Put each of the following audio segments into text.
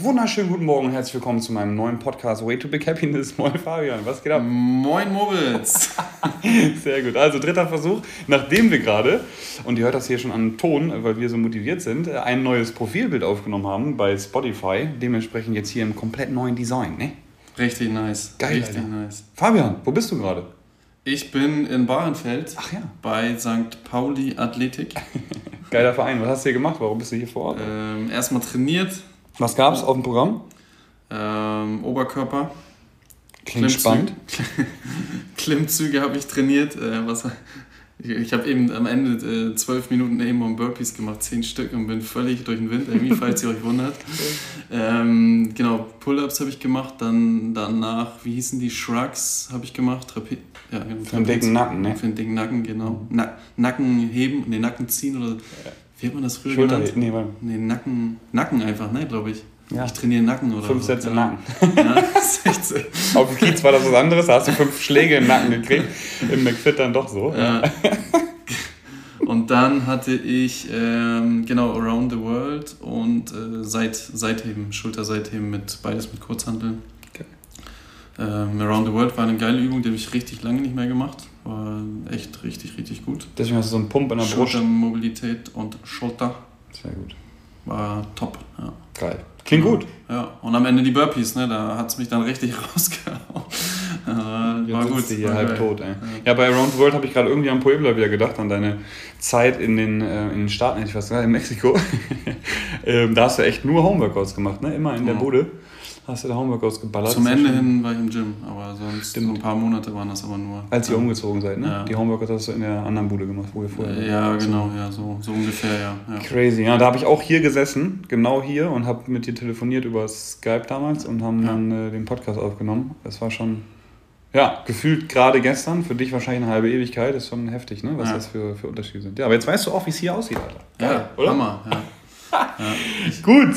einen wunderschönen guten Morgen und herzlich willkommen zu meinem neuen Podcast Way to Big Happiness. Moin Fabian, was geht ab? Moin Moritz. Sehr gut. Also dritter Versuch, nachdem wir gerade, und ihr hört das hier schon an Ton, weil wir so motiviert sind, ein neues Profilbild aufgenommen haben bei Spotify. Dementsprechend jetzt hier im komplett neuen Design, ne? Richtig nice. Geil, Richtig Alter. nice. Fabian, wo bist du gerade? Ich bin in Bahrenfeld Ach ja. bei St. Pauli Athletik. Geiler Verein. Was hast du hier gemacht? Warum bist du hier vor Ort? Ähm, erstmal trainiert. Was gab's auf dem Programm? Ähm, Oberkörper. Klingt Klimmzüge- spannend. Klimmzüge habe ich trainiert. Äh, was, ich ich habe eben am Ende äh, zwölf Minuten eben um Burpees gemacht, zehn Stück und bin völlig durch den Wind, irgendwie, falls ihr euch wundert. Ähm, genau, Pull-Ups habe ich gemacht, dann danach, wie hießen die, Shrugs habe ich gemacht, Trape ja, genau, Für den dicken Nacken, ne? Für den dicken Nacken, genau. Na Nacken heben, ne, Nacken ziehen oder wie hat man das früher Schulter, genannt? nee. Nee, Nacken, Nacken einfach, ne, glaube ich. Ja. Ich trainiere Nacken oder Fünf so. Sätze ja. Nacken. Ja, das ist echt so. Auf dem Kiez war das was anderes, da hast du fünf Schläge im Nacken gekriegt. Im McFit dann doch so. Ja. Und dann hatte ich, ähm, genau, Around the World und äh, Seit, Seitheben, Schulterseitheben mit beides mit Kurzhanteln. Okay. Ähm, Around the World war eine geile Übung, die habe ich richtig lange nicht mehr gemacht. War echt richtig, richtig gut. Deswegen hast du so einen Pump in der Brust. Schultermobilität und Schulter Sehr gut. war top. Ja. Geil. Klingt gut. Ja, und am Ende die Burpees, ne? da hat es mich dann richtig rausgehauen. Äh, war Jetzt gut. sitzt du hier war halb geil. tot, ey. Ja, bei Around the World habe ich gerade irgendwie an Puebla wieder gedacht, an deine Zeit in den, äh, in den Staaten, ich fast gesagt, in Mexiko. ähm, da hast du echt nur Homeworkouts gemacht, ne? Immer in der Ja. Bude hast du da Homeworkouts geballert. Zum Ende ja hin war ich im Gym, aber sonst Stimmt. so ein paar Monate waren das aber nur. Als ihr ja. umgezogen seid, ne? Ja. Die Homeworkouts hast du in der anderen Bude gemacht, wo ihr vorher Äh, Ja, genau, ja, so, so ungefähr, ja. ja. Crazy, ja. Da habe ich auch hier gesessen, genau hier, und habe mit dir telefoniert über Skype damals und haben Ja. dann äh, den Podcast aufgenommen. Das war schon, ja, gefühlt gerade gestern, für dich wahrscheinlich eine halbe Ewigkeit, ist schon heftig, ne? was Ja. das für, für Unterschiede sind. Ja, aber jetzt weißt du auch, wie es hier aussieht, Alter. Ja, Hammer, ja. Gut.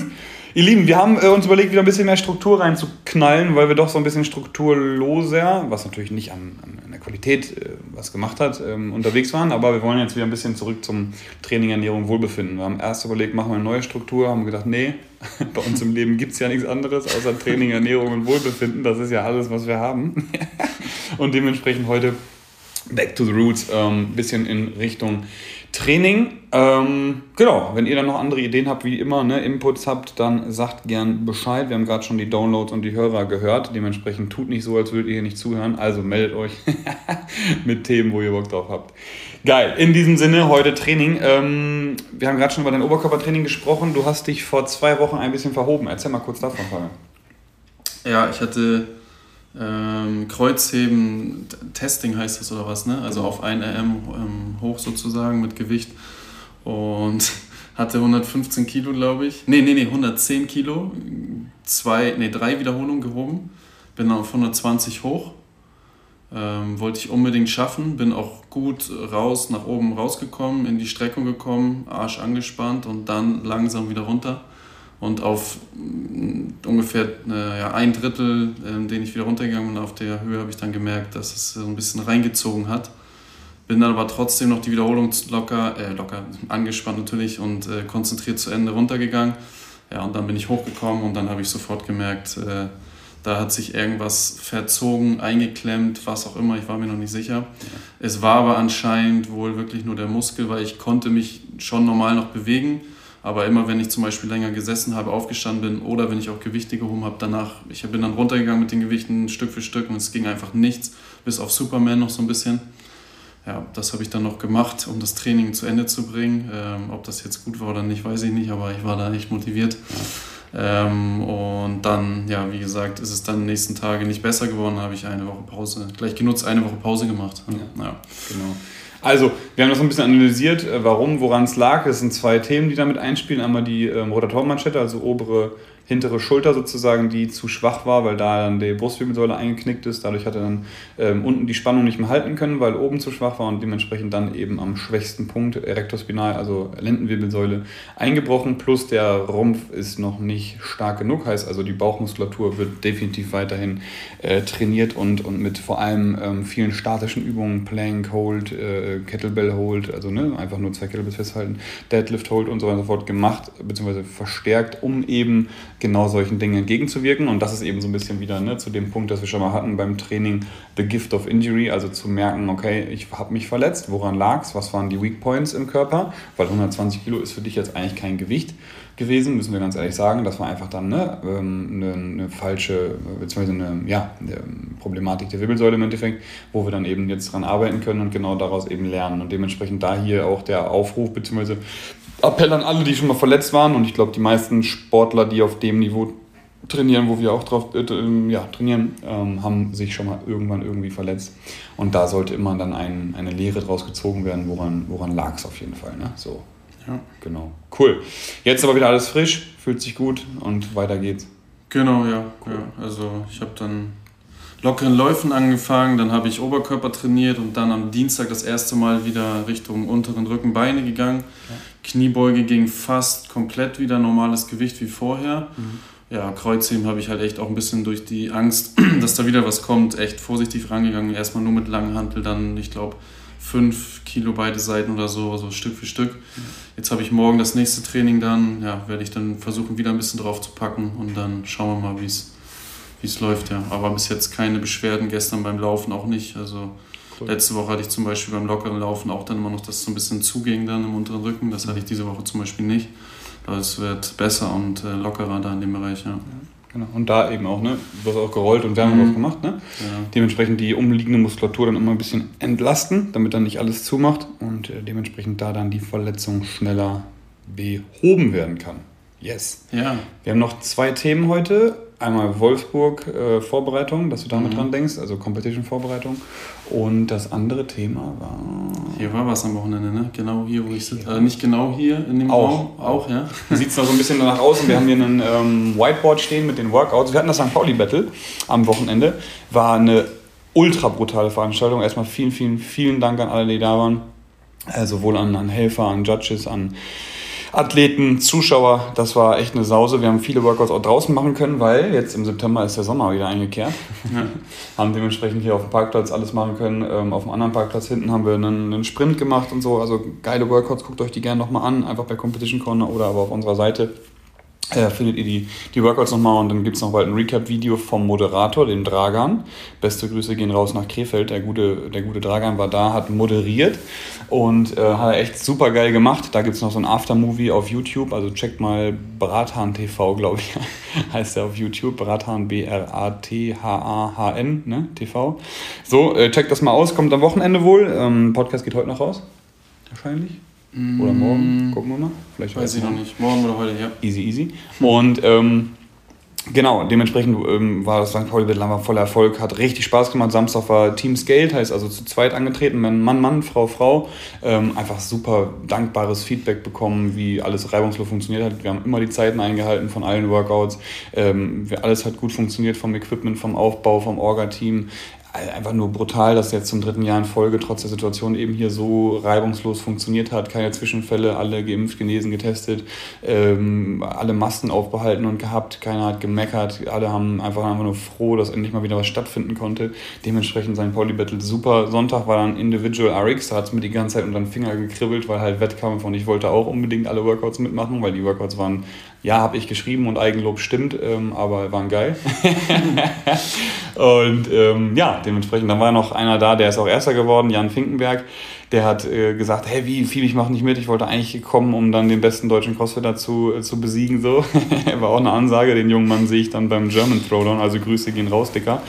Ihr Lieben, wir haben äh, uns überlegt, wieder ein bisschen mehr Struktur reinzuknallen, weil wir doch so ein bisschen strukturloser, was natürlich nicht an, an, der Qualität äh, was gemacht hat, ähm, unterwegs waren. Aber wir wollen jetzt wieder ein bisschen zurück zum Training, Ernährung, Wohlbefinden. Wir haben erst überlegt, machen wir eine neue Struktur, haben gedacht, nee, bei uns im Leben gibt es ja nichts anderes außer Training, Ernährung und Wohlbefinden. Das ist ja alles, was wir haben. und dementsprechend heute Back to the Roots, ein ähm, bisschen in Richtung Training. Ähm, genau, wenn ihr dann noch andere Ideen habt, wie immer, ne, Inputs habt, dann sagt gern Bescheid. Wir haben gerade schon die Downloads und die Hörer gehört. Dementsprechend tut nicht so, als würdet ihr hier nicht zuhören. Also meldet euch mit Themen, wo ihr Bock drauf habt. Geil. In diesem Sinne, heute Training. Ähm, wir haben gerade schon über dein Oberkörpertraining gesprochen. Du hast dich vor zwei Wochen ein bisschen verhoben. Erzähl mal kurz davon, Fabian. Ja, ich hatte ähm, Kreuzheben, Testing heißt das oder was, ne? Also auf 1 RM ähm, hoch sozusagen mit Gewicht und hatte 115 Kilo, glaube ich. Nee, nee, nee, 110 Kilo. Zwei, nee, drei Wiederholungen gehoben. Bin dann auf 120 hoch. Ähm, wollte ich unbedingt schaffen. Bin auch gut raus, nach oben rausgekommen, in die Streckung gekommen, Arsch angespannt und dann langsam wieder runter. Und auf mm, ungefähr äh, ja, ein Drittel, ähm, den ich wieder runtergegangen bin, auf der Höhe habe ich dann gemerkt, dass es so ein bisschen reingezogen hat. Bin dann aber trotzdem noch die Wiederholung locker, äh, locker angespannt natürlich und äh, konzentriert zu Ende runtergegangen. Ja, und dann bin ich hochgekommen und dann habe ich sofort gemerkt, äh, da hat sich irgendwas verzogen, eingeklemmt, was auch immer, ich war mir noch nicht sicher. Es war aber anscheinend wohl wirklich nur der Muskel, weil ich konnte mich schon normal noch bewegen. Aber immer wenn ich zum Beispiel länger gesessen habe, aufgestanden bin oder wenn ich auch Gewichte gehoben habe, danach, ich bin dann runtergegangen mit den Gewichten Stück für Stück und es ging einfach nichts, bis auf Superman noch so ein bisschen. Ja, das habe ich dann noch gemacht, um das Training zu Ende zu bringen. Ähm, ob das jetzt gut war oder nicht, weiß ich nicht, aber ich war da echt motiviert. Ähm, und dann, ja, wie gesagt, ist es dann die nächsten Tage nicht besser geworden, habe ich eine Woche Pause, gleich genutzt, eine Woche Pause gemacht. Ja. ja. Genau. Also, wir haben das ein bisschen analysiert, äh, warum, woran es lag. Es sind zwei Themen, die damit einspielen. Einmal die ähm, Rotatormanschette, also obere, hintere Schulter sozusagen, die zu schwach war, weil da dann die Brustwirbelsäule eingeknickt ist. Dadurch hat er dann ähm, unten die Spannung nicht mehr halten können, weil oben zu schwach war und dementsprechend dann eben am schwächsten Punkt, Erektospinal, also Lendenwirbelsäule, eingebrochen. Plus der Rumpf ist noch nicht stark genug, heißt also die Bauchmuskulatur wird definitiv weiterhin äh, trainiert und, und mit vor allem ähm, vielen statischen Übungen, Plank, Hold, äh, Kettlebell Hold, also ne, einfach nur zwei Kettlebells festhalten, Deadlift Hold und so weiter und so fort gemacht, beziehungsweise verstärkt, um eben genau solchen Dingen entgegenzuwirken. Und das ist eben so ein bisschen wieder ne, zu dem Punkt, das wir schon mal hatten beim Training, The Gift of Injury, also zu merken, okay, ich habe mich verletzt, woran lag es, was waren die Weak Points im Körper, weil 120 Kilo ist für dich jetzt eigentlich kein Gewicht gewesen, müssen wir ganz ehrlich sagen. Das war einfach dann ne, ähm, eine, eine falsche, beziehungsweise eine, ja, eine Problematik der Wirbelsäule im Endeffekt, wo wir dann eben jetzt dran arbeiten können und genau daraus eben lernen. Und dementsprechend da hier auch der Aufruf, beziehungsweise Appell an alle, die schon mal verletzt waren. Und ich glaube, die meisten Sportler, die auf dem Niveau trainieren, wo wir auch drauf äh, ja, trainieren, ähm, haben sich schon mal irgendwann irgendwie verletzt. Und da sollte immer dann ein, eine Lehre draus gezogen werden, woran, woran lag es auf jeden Fall. Ne? So. Ja. Genau. Cool. Jetzt aber wieder alles frisch, fühlt sich gut und weiter geht's. Genau, ja. Cool. ja. Also ich habe dann lockeren Läufen angefangen, dann habe ich Oberkörper trainiert und dann am Dienstag das erste Mal wieder Richtung unteren Rücken, Beine gegangen. Ja. Kniebeuge ging fast komplett wieder normales Gewicht wie vorher. Mhm. Ja, Kreuzheben habe ich halt echt auch ein bisschen durch die Angst, dass da wieder was kommt, echt vorsichtig rangegangen. Erstmal nur mit langen Hantel, dann, ich glaube, fünf Kilo beide Seiten oder so, so Stück für Stück. Jetzt habe ich morgen das nächste Training dann, ja, werde ich dann versuchen, wieder ein bisschen drauf zu packen und dann schauen wir mal, wie es läuft, ja. Aber bis jetzt keine Beschwerden, gestern beim Laufen auch nicht. Also cool. letzte Woche hatte ich zum Beispiel beim lockeren Laufen auch dann immer noch, dass es so ein bisschen zuging dann im unteren Rücken. Das hatte ich diese Woche zum Beispiel nicht. Aber es wird besser und äh, lockerer da in dem Bereich, ja. Genau. Und da eben auch, ne? Du hast auch gerollt und Wärme mhm. gemacht, ne? Ja. Dementsprechend die umliegende Muskulatur dann immer ein bisschen entlasten, damit dann nicht alles zumacht und äh, dementsprechend da dann die Verletzung schneller behoben werden kann. Yes. Ja. Wir haben noch zwei Themen heute einmal Wolfsburg äh, Vorbereitung, dass du damit mhm. dran denkst, also Competition Vorbereitung. Und das andere Thema war. Hier war was am Wochenende, ne? Genau hier, wo ich sitze. Also nicht genau hier in dem auch, Raum, auch, ja. Sieht es noch so ein bisschen danach aus und wir haben hier einen ähm, Whiteboard stehen mit den Workouts. Wir hatten das St. Pauli Battle am Wochenende. War eine ultra brutale Veranstaltung. Erstmal vielen, vielen, vielen Dank an alle, die da waren. Äh, sowohl an, an Helfer, an Judges, an Athleten, Zuschauer, das war echt eine Sause. Wir haben viele Workouts auch draußen machen können, weil jetzt im September ist der Sommer wieder eingekehrt. Ja. haben dementsprechend hier auf dem Parkplatz alles machen können. Ähm, auf dem anderen Parkplatz hinten haben wir einen, einen, Sprint gemacht und so. Also geile Workouts, guckt euch die gerne nochmal an, einfach bei Competition Corner oder aber auf unserer Seite äh, findet ihr die, die Workouts nochmal und dann gibt es noch bald ein Recap-Video vom Moderator, dem Dragan. Beste Grüße gehen raus nach Krefeld. Der gute, der gute Dragan war da, hat moderiert und äh, hat er echt super geil gemacht. Da gibt es noch so ein Aftermovie auf YouTube, also checkt mal Brathan TV, glaube ich, heißt der auf YouTube. Brathan, B-R-A-T-H-A-H-N, ne? TV. So, äh, checkt das mal aus, kommt am Wochenende wohl. Ähm, Podcast geht heute noch raus, wahrscheinlich. Oder morgen, mm. gucken wir mal. Vielleicht Weiß ich noch nicht. Morgen oder heute, ja. Easy, easy. Und ähm, genau, dementsprechend ähm, war das St. Pauli Wettlanger voller Erfolg, hat richtig Spaß gemacht. Samstag war Team Scaled, heißt also zu zweit angetreten, Mann, Mann, Frau, Frau. Ähm, einfach super dankbares Feedback bekommen, wie alles reibungslos funktioniert hat. Wir haben immer die Zeiten eingehalten von allen Workouts. Ähm, alles hat gut funktioniert vom Equipment, vom Aufbau, vom Orga-Team einfach nur brutal, dass jetzt zum dritten Jahr in Folge trotz der Situation eben hier so reibungslos funktioniert hat. Keine Zwischenfälle, alle geimpft, genesen, getestet, ähm, alle Masken aufbehalten und gehabt. Keiner hat gemeckert. Alle haben einfach, einfach nur froh, dass endlich mal wieder was stattfinden konnte. Dementsprechend sein Polybattle super. Sonntag war dann Individual RX, da hat es mir die ganze Zeit unter den Finger gekribbelt, weil halt Wettkampf und ich wollte auch unbedingt alle Workouts mitmachen, weil die Workouts waren ja, habe ich geschrieben und Eigenlob stimmt, ähm, aber waren geil. und ähm, ja, dementsprechend, dann war noch einer da, der ist auch Erster geworden, Jan Finkenberg. Der hat äh, gesagt, hey, wie, viel, ich mache nicht mit. Ich wollte eigentlich kommen, um dann den besten deutschen Crossfitter zu, äh, zu besiegen. So. war auch eine Ansage. Den jungen Mann sehe ich dann beim German Throwdown. Also Grüße gehen raus, Dicker.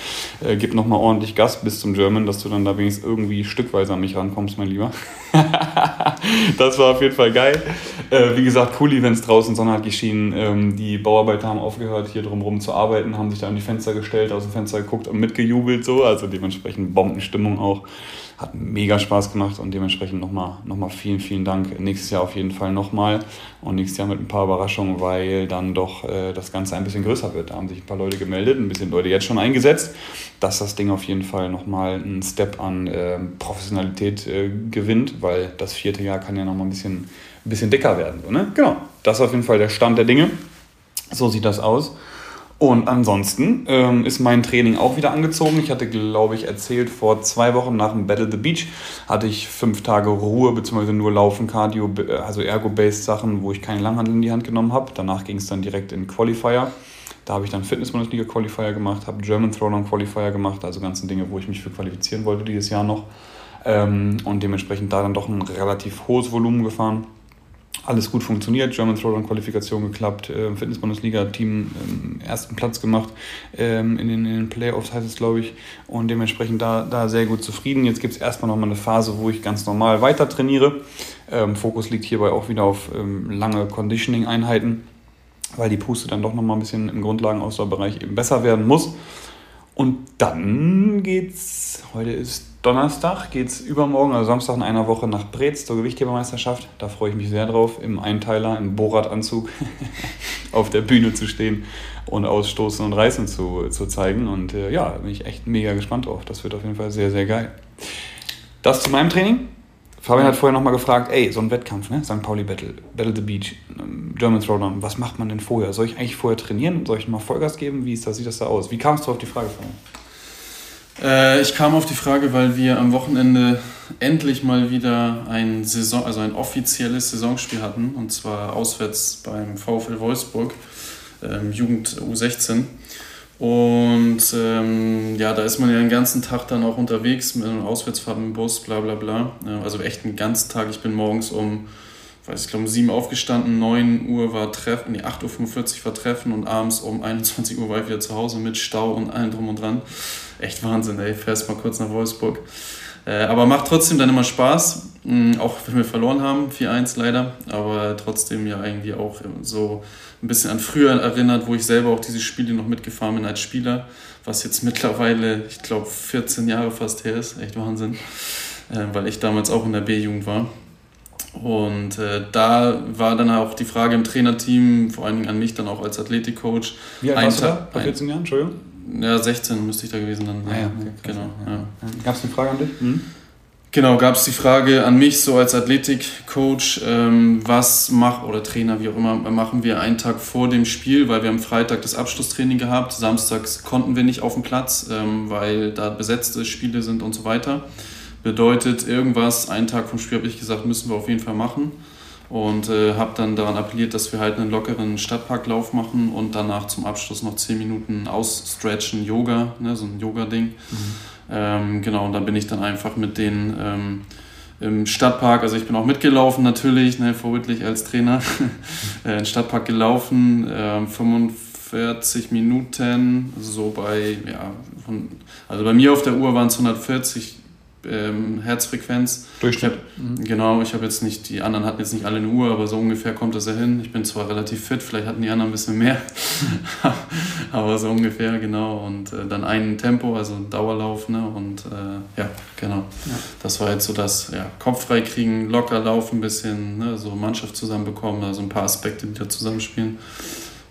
Äh, gib nochmal ordentlich Gas bis zum German, dass du dann da wenigstens irgendwie stückweise an mich rankommst, mein Lieber. das war auf jeden Fall geil. Äh, wie gesagt, cool Events draußen, Sonne hat geschienen. Ähm, die Bauarbeiter haben aufgehört, hier drumherum zu arbeiten, haben sich da an die Fenster gestellt, aus dem Fenster geguckt und mitgejubelt. So. Also dementsprechend Bombenstimmung auch. Hat mega Spaß gemacht und dementsprechend nochmal noch mal vielen, vielen Dank. Nächstes Jahr auf jeden Fall nochmal und nächstes Jahr mit ein paar Überraschungen, weil dann doch äh, das Ganze ein bisschen größer wird. Da haben sich ein paar Leute gemeldet, ein bisschen Leute jetzt schon eingesetzt, dass das Ding auf jeden Fall nochmal einen Step an äh, Professionalität äh, gewinnt, weil das vierte Jahr kann ja nochmal ein bisschen, ein bisschen dicker werden. So, ne? Genau, das ist auf jeden Fall der Stand der Dinge. So sieht das aus. Und ansonsten ähm, ist mein Training auch wieder angezogen. Ich hatte, glaube ich, erzählt, vor zwei Wochen nach dem Battle the Beach hatte ich fünf Tage Ruhe, beziehungsweise nur Laufen, Cardio, also Ergo-Based Sachen, wo ich keinen Langhandel in die Hand genommen habe. Danach ging es dann direkt in Qualifier. Da habe ich dann Fitness-Bundesliga Qualifier gemacht, habe German Throwdown Qualifier gemacht, also ganzen Dinge, wo ich mich für qualifizieren wollte dieses Jahr noch. Ähm, und dementsprechend da dann doch ein relativ hohes Volumen gefahren alles gut funktioniert. German Throwdown Qualifikation geklappt, äh, Fitness-Bundesliga-Team ähm, ersten Platz gemacht ähm, in, den, in den Playoffs, heißt es, glaube ich. Und dementsprechend da, da sehr gut zufrieden. Jetzt gibt es erstmal nochmal eine Phase, wo ich ganz normal weiter trainiere. Ähm, Fokus liegt hierbei auch wieder auf ähm, lange Conditioning-Einheiten, weil die Puste dann doch nochmal ein bisschen im Grundlagenausdauerbereich eben besser werden muss. Und dann geht's, heute ist Donnerstag, geht's übermorgen, also Samstag in einer Woche nach Brez zur Gewichthebermeisterschaft. Da freue ich mich sehr drauf, im Einteiler, im Borat-Anzug auf der Bühne zu stehen und ausstoßen und reißen zu, zu zeigen. Und äh, ja, bin ich echt mega gespannt drauf. Das wird auf jeden Fall sehr, sehr geil. Das zu meinem Training. Fabian hat vorher nochmal gefragt, ey, so ein Wettkampf, ne? St. Pauli Battle, Battle the Beach, ähm, German Throwdown, was macht man denn vorher? Soll ich eigentlich vorher trainieren? Soll ich mal Vollgas geben? Wie ist das, sieht das da aus? Wie kamst du auf die Frage, Fabian? Äh, ich kam auf die Frage, weil wir am Wochenende endlich mal wieder ein Saison, also ein offizielles Saisonspiel hatten, und zwar auswärts beim VfL Wolfsburg, ähm, Jugend U16. Und ähm, ja, da ist man ja den ganzen Tag dann auch unterwegs mit einer Auswärtsfahrt dem Bus, bla bla bla. Also echt einen ganzen Tag. Ich bin morgens um, weiß ich glaube, um 7 Uhr aufgestanden, 9 Uhr war Treffen, nee, 8.45 Uhr war Treffen und abends um 21 Uhr war ich wieder zu Hause mit Stau und allem drum und dran. Echt Wahnsinn, ey. Fährst mal kurz nach Wolfsburg. Äh, aber macht trotzdem dann immer Spaß, mh, auch wenn wir verloren haben, 4-1 leider, aber trotzdem ja irgendwie auch so ein bisschen an früher erinnert, wo ich selber auch diese Spiele noch mitgefahren bin als Spieler, was jetzt mittlerweile, ich glaube, 14 Jahre fast her ist. Echt Wahnsinn, äh, weil ich damals auch in der B-Jugend war. Und äh, da war dann auch die Frage im Trainerteam, vor allen Dingen an mich dann auch als Athletikcoach. Wie alt warst du da? Bei 14 Jahren, Entschuldigung? Ja, 16 müsste ich da gewesen sein. Ah, ja, okay, genau. Ja. Gab es eine Frage an dich? Mhm. Genau, gab es die Frage an mich so als Athletikcoach, ähm, was macht oder Trainer, wie auch immer, machen wir einen Tag vor dem Spiel, weil wir am Freitag das Abschlusstraining gehabt, samstags konnten wir nicht auf dem Platz, ähm, weil da besetzte Spiele sind und so weiter. Bedeutet irgendwas, einen Tag vom Spiel habe ich gesagt, müssen wir auf jeden Fall machen und äh, habe dann daran appelliert, dass wir halt einen lockeren Stadtparklauf machen und danach zum Abschluss noch 10 Minuten ausstretchen, Yoga, ne, so ein Yoga-Ding. Mhm ähm, genau, und da bin ich dann einfach mit denen ähm, im Stadtpark, also ich bin auch mitgelaufen natürlich, ne, vorbildlich als Trainer, äh, im Stadtpark gelaufen, äh, 45 Minuten, so bei, ja, von, also bei mir auf der Uhr waren es 140 ähm, Herzfrequenz. Durchschnitt. Ich hab, mhm. Genau, ich habe jetzt nicht, die anderen hatten jetzt nicht alle eine Uhr, aber so ungefähr kommt das ja hin. Ich bin zwar relativ fit, vielleicht hatten die anderen ein bisschen mehr, aber so ungefähr, genau. Und äh, dann ein Tempo, also Dauerlauf, ne? Und äh, ja, genau. Ja. Das war jetzt so das, ja, Kopf frei kriegen, locker laufen ein bisschen, ne? so Mannschaft zusammenbekommen, also ein paar Aspekte, die da zusammenspielen.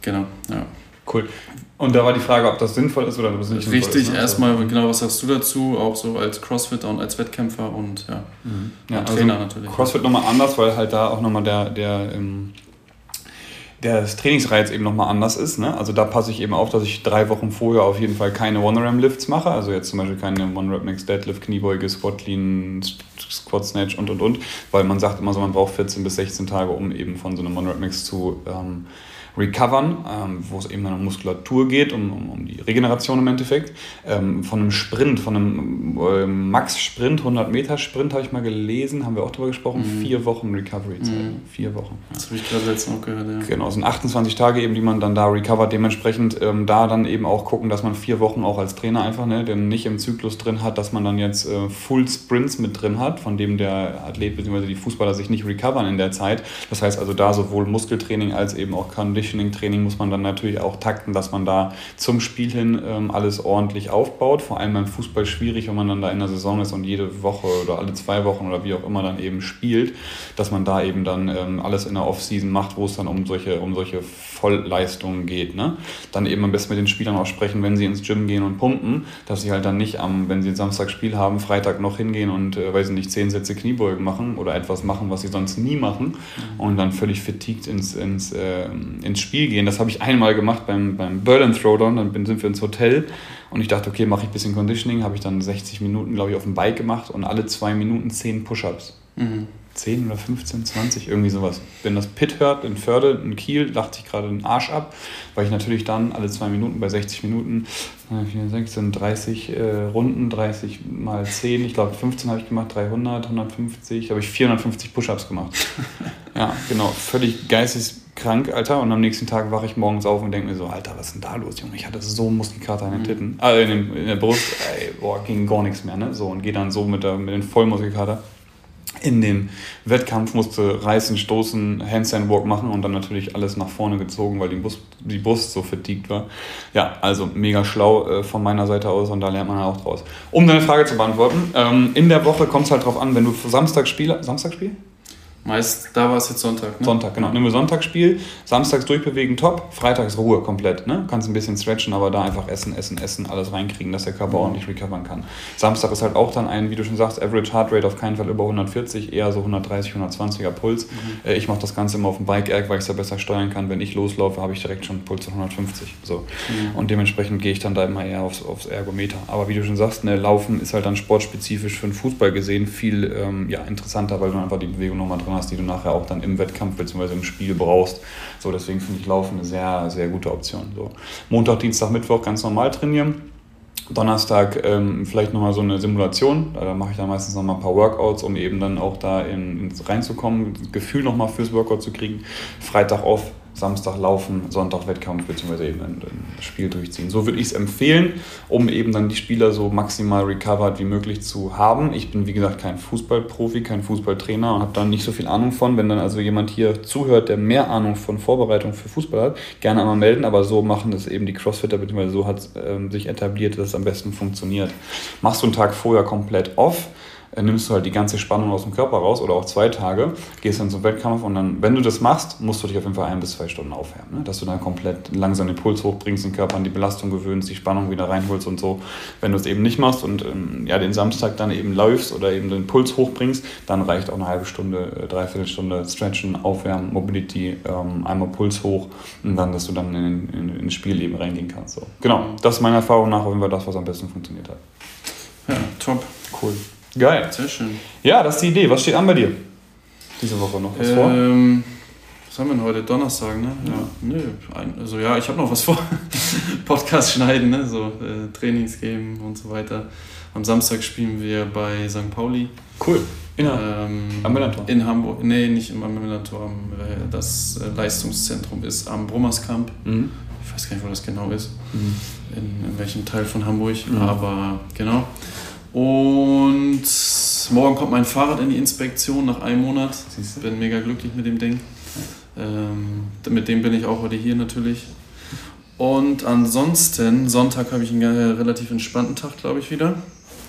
Genau, ja. Cool. Und da war die Frage, ob das sinnvoll ist oder ob es nicht Richtig, sinnvoll ist. Richtig, ne? erstmal, genau, was sagst du dazu? Auch so als Crossfitter und als Wettkämpfer und ja, mhm. ja also Trainer natürlich. Crossfit nochmal anders, weil halt da auch nochmal der, der, ähm, der Trainingsreiz eben nochmal anders ist. Ne? Also da passe ich eben auf, dass ich drei Wochen vorher auf jeden Fall keine One-Ram-Lifts mache. Also jetzt zum Beispiel keine One-Rap-Max Deadlift, Kniebeuge, Squat Clean, Squat Snatch und und und. Weil man sagt immer so, man braucht 14 bis 16 Tage, um eben von so einem One-Rap-Max zu... Ähm, Recovern, ähm, wo es eben um Muskulatur geht, um, um, um die Regeneration im Endeffekt. Ähm, von einem Sprint, von einem äh, Max-Sprint, 100-Meter-Sprint habe ich mal gelesen, haben wir auch darüber gesprochen, mhm. vier Wochen Recovery-Zeit. Mhm. Vier Wochen. Ja. Das habe ich gerade letztens noch gehört, ja. Genau, es sind 28 Tage eben, die man dann da recovert. Dementsprechend ähm, da dann eben auch gucken, dass man vier Wochen auch als Trainer einfach, ne, den nicht im Zyklus drin hat, dass man dann jetzt äh, Full Sprints mit drin hat, von dem der Athlet bzw. die Fußballer sich nicht recovern in der Zeit. Das heißt also da sowohl Muskeltraining als eben auch Conditioning Conditioning-Training muss man dann natürlich auch takten, dass man da zum Spiel hin ähm, alles ordentlich aufbaut. Vor allem beim Fußball schwierig, wenn man dann da in der Saison ist und jede Woche oder alle zwei Wochen oder wie auch immer dann eben spielt, dass man da eben dann ähm, alles in der Offseason macht, wo es dann um solche, um solche Vollleistungen geht. Ne? Dann eben am besten mit den Spielern auch sprechen, wenn sie ins Gym gehen und pumpen, dass sie halt dann nicht am, wenn sie Samstag Spiel haben, Freitag noch hingehen und, äh, weiß nicht, zehn Sätze Kniebeugen machen oder etwas machen, was sie sonst nie machen mhm. und dann völlig fatigued ins, ins, äh, in ins Spiel gehen. Das habe ich einmal gemacht beim, beim Berlin Throwdown. Dann bin, sind wir ins Hotel und ich dachte, okay, mache ich ein bisschen Conditioning. Habe ich dann 60 Minuten, glaube ich, auf dem Bike gemacht und alle zwei Minuten 10 Push-Ups. Mhm. 10 oder 15, 20, irgendwie sowas. Wenn das Pit hört in Förde, in Kiel, lachte ich gerade den Arsch ab, weil ich natürlich dann alle zwei Minuten bei 60 Minuten, 4, 6 sind 30 äh, Runden, 30 mal 10, ich glaube 15 habe ich gemacht, 300, 150, habe ich 450 Push-Ups gemacht. ja, genau, völlig geisteskrank, Alter. Und am nächsten Tag wache ich morgens auf und denke mir so, Alter, was ist denn da los, Junge? Ich hatte so Muskelkater in den mhm. Titten, äh, in, in, der Brust, ey, boah, ging gar nichts mehr, ne? So, und gehe dann so mit, der, mit den Vollmuskelkater in den Wettkampf, musste reißen, stoßen, Handstand Walk machen und dann natürlich alles nach vorne gezogen, weil die Brust, die Brust so vertiegt war. Ja, also mega schlau äh, von meiner Seite aus und da lernt man auch draus. Um deine Frage zu beantworten, ähm, in der Woche kommt es halt drauf an, wenn du Samstag spielst, Samstag spielst? Meist, da war es jetzt Sonntag. Ne? Sonntag, genau. Nehmen wir Sonntagsspiel, samstags durchbewegen, top, freitags Ruhe komplett. Ne? Kannst ein bisschen stretchen, aber da einfach essen, essen, essen, alles reinkriegen, dass der Körper mhm. ordentlich recovern kann. Samstag ist halt auch dann ein, wie du schon sagst, Average Heart Rate auf keinen Fall über 140, eher so 130, 120er Puls. Mhm. Äh, ich mache das Ganze immer auf dem Bike-Erg, weil ich es ja besser steuern kann. Wenn ich loslaufe, habe ich direkt schon einen Puls von 150. So. Mhm. Und dementsprechend gehe ich dann da immer eher aufs, aufs Ergometer. Aber wie du schon sagst, ne, Laufen ist halt dann sportspezifisch für den Fußball gesehen viel ähm, ja, interessanter, weil du einfach die Bewegung nochmal drin hast, die du nachher auch dann im Wettkampf bzw. im Spiel brauchst. So, deswegen finde ich Laufen eine sehr, sehr gute Option. So. Montag, Dienstag, Mittwoch ganz normal trainieren. Donnerstag ähm, vielleicht nochmal so eine Simulation. Da mache ich dann meistens nochmal ein paar Workouts, um eben dann auch da in, in reinzukommen, Gefühl nochmal fürs Workout zu kriegen. Freitag auf Samstag laufen, Sonntag Wettkampf bzw. eben ein, ein, Spiel durchziehen. So würde ich es empfehlen, um eben dann die Spieler so maximal recovered wie möglich zu haben. Ich bin wie gesagt kein Fußballprofi, kein Fußballtrainer und habe da nicht so viel Ahnung von. Wenn dann also jemand hier zuhört, der mehr Ahnung von Vorbereitung für Fußball hat, gerne einmal melden, aber so machen das eben die Crossfitter, bzw. so hat ähm, sich etabliert, dass es am besten funktioniert. Machst du einen Tag vorher komplett off, nimmst du halt die ganze Spannung aus dem Körper raus oder auch zwei Tage, gehst dann zum Wettkampf und dann, wenn du das machst, musst du dich auf jeden Fall ein bis zwei Stunden aufwärmen. Ne? Dass du dann komplett langsam den Puls hochbringst, den Körper an die Belastung gewöhnst, die Spannung wieder reinholst und so. Wenn du es eben nicht machst und ähm, ja, den Samstag dann eben läufst oder eben den Puls hochbringst, dann reicht auch eine halbe Stunde, äh, dreiviertel Stunde Stretchen, Aufwärmen, Mobility, ähm, einmal Puls hoch und dann, dass du dann in, in, ins Spiel eben reingehen kannst. So. Genau, das ist meiner Erfahrung nach auf jeden Fall das, was am besten funktioniert hat. Ja, top. Cool. Geil. Sehr schön. Ja, das ist die Idee. Was steht an bei dir? Diese Woche noch was ähm, vor? Was haben wir denn heute? Donnerstag, ne? Ja. Nö, also ja, ich habe noch was vor. Podcast schneiden, ne? So äh, Trainings geben und so weiter. Am Samstag spielen wir bei St. Pauli. Cool. In, ähm, am Millantor? In Hamburg. Nee, nicht im Millantor. Äh, das äh, Leistungszentrum ist am Brummerskamp. Mhm. Ich weiß gar nicht, wo das genau ist. Mhm. In, in welchem Teil von Hamburg. Mhm. Aber genau. Und morgen kommt mein Fahrrad in die Inspektion nach einem Monat. Siehste? Bin mega glücklich mit dem Ding. Ähm, mit dem bin ich auch heute hier natürlich. Und ansonsten, Sonntag habe ich einen relativ entspannten Tag, glaube ich, wieder.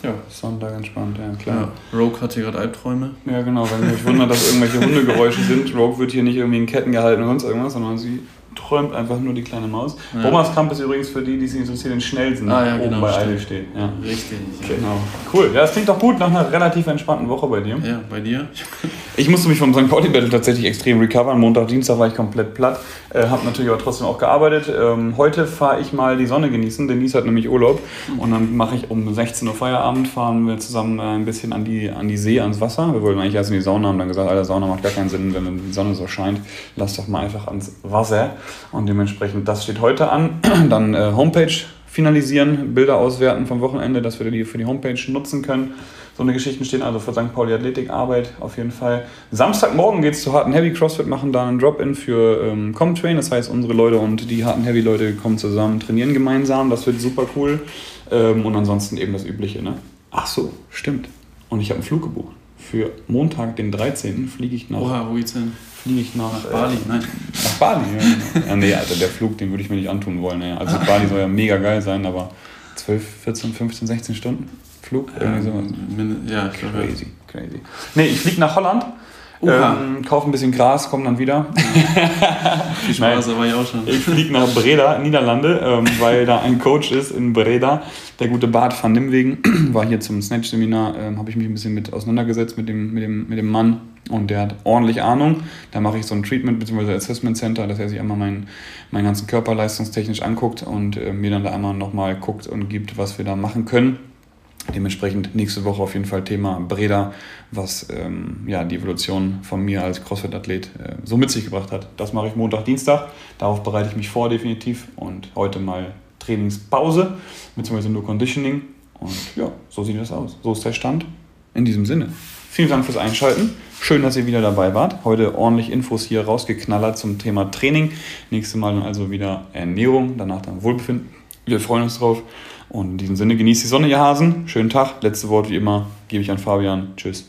Ja, Sonntag entspannt, ja, klar. Ja, Rogue hat hier gerade Albträume. Ja, genau, weil mich wundert, dass irgendwelche Hundegeräusche sind. Rogue wird hier nicht irgendwie in Ketten gehalten oder sonst irgendwas, sondern sie träumt einfach nur die kleine Maus. Ja. Bomas ist übrigens für die, die sich interessieren, den schnellsten ah, ja, oben genau, bei Eile steht. Ja. Richtig. Genau. Cool. Ja, das klingt doch gut nach einer relativ entspannten Woche bei dir. Ja, bei dir? Ich musste mich vom St. Pauli Battle tatsächlich extrem recovern. Montag, Dienstag war ich komplett platt. Äh, habe natürlich aber trotzdem auch gearbeitet. Ähm, heute fahre ich mal die Sonne genießen. Denise hat nämlich Urlaub. Und dann mache ich um 16 Uhr Feierabend, fahren wir zusammen äh, ein bisschen an die, an die See, ans Wasser. Wir wollten eigentlich erst in die Sauna, haben dann gesagt, Alter, Sauna macht gar keinen Sinn, wenn die Sonne so scheint. Lass doch mal einfach ans Wasser. Und dementsprechend, das steht heute an. dann äh, Homepage finalisieren, Bilder auswerten vom Wochenende, dass wir die für die Homepage nutzen können. So eine Geschichten stehen also für St. Pauli Athletik Arbeit auf jeden Fall. Samstagmorgen geht es zu Harten Heavy CrossFit, machen da einen Drop-In für ähm, Comtrain. Das heißt, unsere Leute und die Harten Heavy Leute kommen zusammen, trainieren gemeinsam. Das wird super cool. Ähm, und ansonsten eben das Übliche. Ne? Ach so, stimmt. Und ich habe einen Flug gebucht. Für Montag, den 13. fliege ich nach. Oha, wo geht's hin? Fliege ich nach, nach Bali, äh, nein. Nach Bali, ja. Ja nee, also der Flug, den würde ich mir nicht antun wollen. Ja. Also Bali soll ja mega geil sein, aber 12, 14, 15, 16 Stunden. Flug, irgendwie sowas. Ja, crazy, crazy. Nee, ich fliege nach Holland. Ähm, kauf ein bisschen Gras, komm dann wieder. Viel Spaß, aber ich auch schon. Ich fliege nach Breda, Niederlande, ähm, weil da ein Coach ist in Breda. Der gute Bart van Nimwegen war hier zum Snatch-Seminar, ähm, habe ich mich ein bisschen mit auseinandergesetzt mit dem, mit, dem, mit dem Mann und der hat ordentlich Ahnung. Da mache ich so ein Treatment bzw. Assessment Center, dass er sich einmal meinen, meinen ganzen Körper leistungstechnisch anguckt und äh, mir dann da einmal nochmal guckt und gibt, was wir da machen können. Dementsprechend nächste Woche auf jeden Fall Thema Breda, was ähm, ja, die Evolution von mir als CrossFit-Athlet äh, so mit sich gebracht hat. Das mache ich Montag, Dienstag. Darauf bereite ich mich vor definitiv. Und heute mal Trainingspause, beziehungsweise nur Conditioning. Und ja, so sieht das aus. So ist der Stand. In diesem Sinne. Vielen Dank fürs Einschalten. Schön, dass ihr wieder dabei wart. Heute ordentlich Infos hier rausgeknallert zum Thema Training. Nächstes Mal dann also wieder Ernährung, danach dann Wohlbefinden. Wir freuen uns drauf. Und in diesem Sinne, genießt die Sonne, ihr Hasen. Schönen Tag. Letzte Wort wie immer gebe ich an Fabian. Tschüss.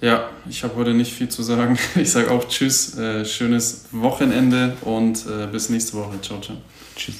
Ja, ich habe heute nicht viel zu sagen. Ich sage auch Tschüss, äh, schönes Wochenende und äh, bis nächste Woche. Ciao, ciao. Tschüss.